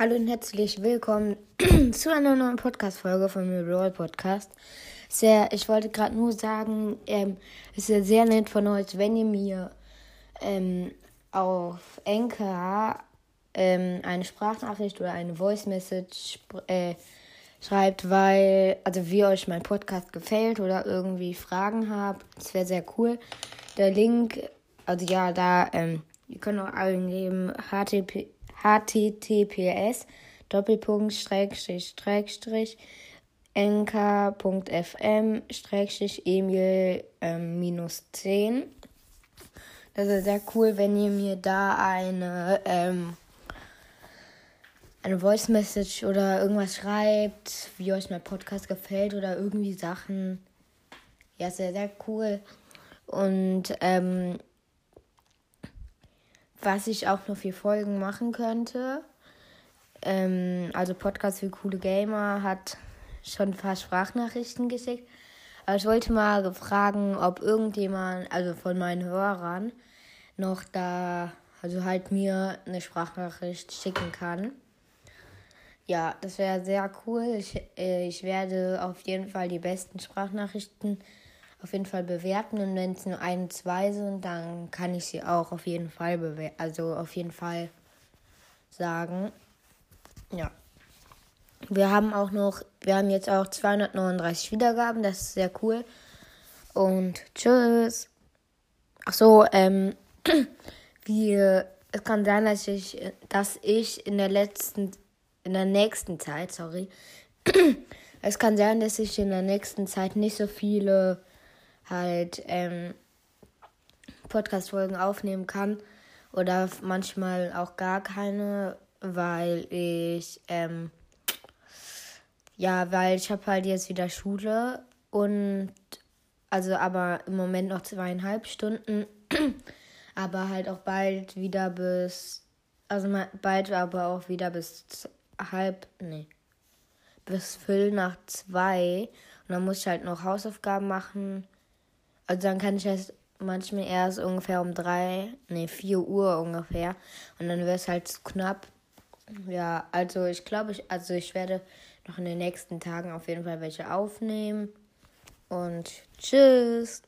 Hallo und herzlich willkommen zu einer neuen Podcast-Folge von mir, Roll Podcast. Sehr, ich wollte gerade nur sagen, ähm, es ist sehr nett von euch, wenn ihr mir ähm, auf Enker ähm, eine Sprachnachricht oder eine Voice Message äh, schreibt, weil, also wie euch mein Podcast gefällt oder irgendwie Fragen habt. Das wäre sehr cool. Der Link, also ja, da, ähm, ihr könnt auch eingeben, http https Doppelpunkt Schrägstrich Schrägstrich nk.fm Schrägstrich Emil ähm, minus 10. Das ist sehr cool, wenn ihr mir da eine ähm, eine Voice Message oder irgendwas schreibt, wie euch mein Podcast gefällt oder irgendwie Sachen. Ja, sehr, sehr cool. Und ähm, was ich auch noch für Folgen machen könnte. Ähm, also Podcast für coole Gamer hat schon ein paar Sprachnachrichten geschickt. Aber ich wollte mal fragen, ob irgendjemand, also von meinen Hörern, noch da, also halt mir eine Sprachnachricht schicken kann. Ja, das wäre sehr cool. Ich, äh, ich werde auf jeden Fall die besten Sprachnachrichten auf jeden Fall bewerten. Und wenn es nur ein, zwei sind, dann kann ich sie auch auf jeden Fall bewerten. Also auf jeden Fall sagen. Ja. Wir haben auch noch, wir haben jetzt auch 239 Wiedergaben, das ist sehr cool. Und tschüss. Ach so, ähm, wir, es kann sein, dass ich, dass ich in der letzten, in der nächsten Zeit, sorry, es kann sein, dass ich in der nächsten Zeit nicht so viele halt ähm, Podcast-Folgen aufnehmen kann. Oder manchmal auch gar keine, weil ich, ähm, ja, weil ich habe halt jetzt wieder Schule und also aber im Moment noch zweieinhalb Stunden, aber halt auch bald wieder bis, also bald aber auch wieder bis halb, nee, bis Viertel nach zwei und dann muss ich halt noch Hausaufgaben machen also dann kann ich es manchmal erst ungefähr um drei, nee, vier Uhr ungefähr. Und dann wäre es halt zu knapp. Ja, also ich glaube, ich, also ich werde noch in den nächsten Tagen auf jeden Fall welche aufnehmen. Und tschüss.